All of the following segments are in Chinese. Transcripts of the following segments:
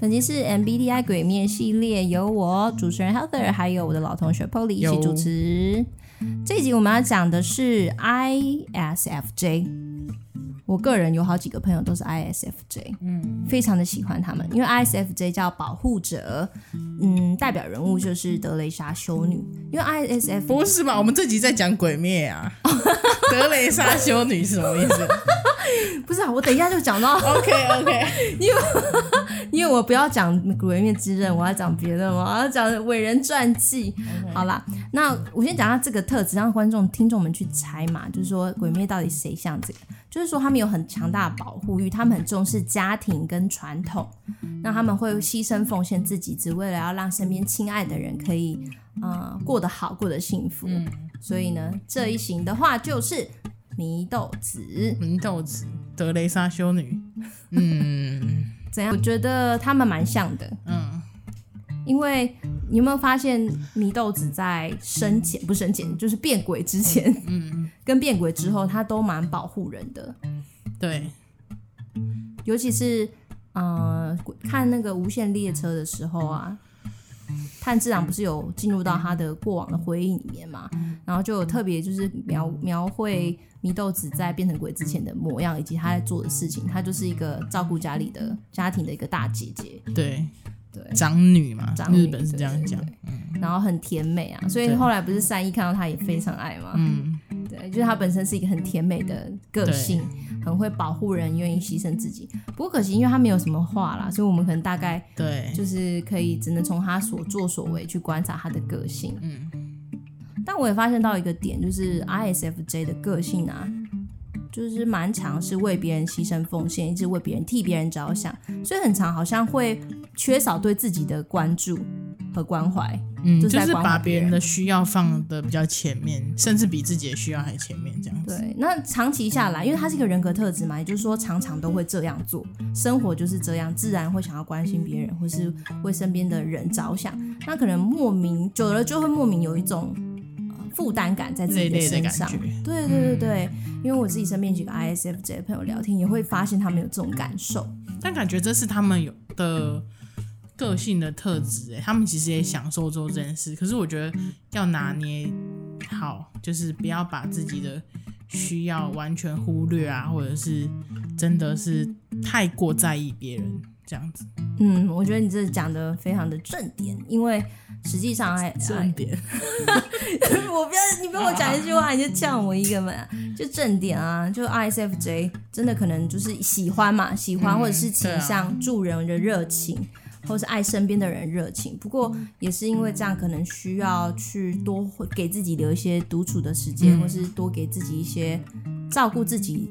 本集是 MBTI 鬼面系列，由我主持人 Heather 还有我的老同学 Polly 一起主持。这一集我们要讲的是 ISFJ。我个人有好几个朋友都是 ISFJ，嗯，非常的喜欢他们，因为 ISFJ 叫保护者，嗯，代表人物就是德雷莎修女，因为 ISF 不是嘛？我们这集在讲鬼灭啊，德雷莎修女是什么意思？不是啊，我等一下就讲到。OK OK，因为因为我不要讲鬼灭之刃，我要讲别的嘛，我要讲伟人传记。好啦，那我先讲下这个特质，让观众听众们去猜嘛，就是说鬼灭到底谁像这个？就是说他们有很强大的保护欲，他们很重视家庭跟传统，那他们会牺牲奉献自己，只为了要让身边亲爱的人可以呃过得好，过得幸福。嗯、所以呢，这一型的话就是。祢豆子，祢豆子，德雷莎修女，嗯，怎样？我觉得他们蛮像的，嗯，因为你有没有发现，祢豆子在生前不是生前，就是变鬼之前，嗯，跟变鬼之后，他都蛮保护人的，对，尤其是呃，看那个无限列车的时候啊。炭治郎不是有进入到他的过往的回忆里面嘛？然后就有特别就是描描绘祢豆子在变成鬼之前的模样，以及他在做的事情。她就是一个照顾家里的家庭的一个大姐姐，对对，长女嘛，长女，日本是这样讲。然后很甜美啊，所以后来不是善逸看到她也非常爱嘛。嗯，对，就是她本身是一个很甜美的个性。很会保护人，愿意牺牲自己。不过可惜，因为他没有什么话啦，所以我们可能大概对，就是可以只能从他所作所为去观察他的个性。嗯，但我也发现到一个点，就是 ISFJ 的个性啊，就是蛮常是为别人牺牲奉献，一直为别人替别人着想，所以很常好像会缺少对自己的关注和关怀。嗯，就是把别人的需要放的比较前面，甚至比自己的需要还前面这样子。对，那长期下来，因为他是一个人格特质嘛，也就是说常常都会这样做，生活就是这样，自然会想要关心别人，或是为身边的人着想。那可能莫名久了就会莫名有一种负担感在自己的身上。对对对对，嗯，因为我自己身边几个 ISFJ 的朋友聊天，也会发现他们有这种感受。但感觉这是他们有的。个性的特质，哎，他们其实也享受做这件事，可是我觉得要拿捏好，就是不要把自己的需要完全忽略啊，或者是真的是太过在意别人这样子。嗯，我觉得你这讲的非常的正点，因为实际上还正点。我不要你不要我讲一句话，你就呛我一个嘛，就正点啊，就 ISFJ 真的可能就是喜欢嘛，喜欢或者是倾向助人的热情。或是爱身边的人热情，不过也是因为这样，可能需要去多给自己留一些独处的时间，嗯、或是多给自己一些照顾自己，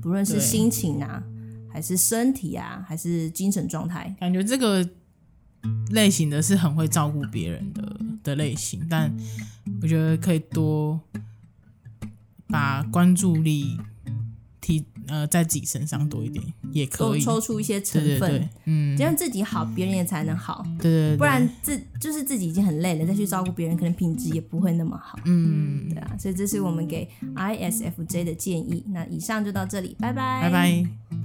不论是心情啊，还是身体啊，还是精神状态。感觉这个类型的是很会照顾别人的的类型，但我觉得可以多把关注力。提呃，在自己身上多一点也可以，抽出一些成分，对对对，嗯，这样自己好，别人也才能好，对，不然自就是自己已经很累了，再去照顾别人，可能品质也不会那么好，嗯，对啊，所以这是我们给 ISFJ 的建议。那以上就到这里，拜拜，拜拜。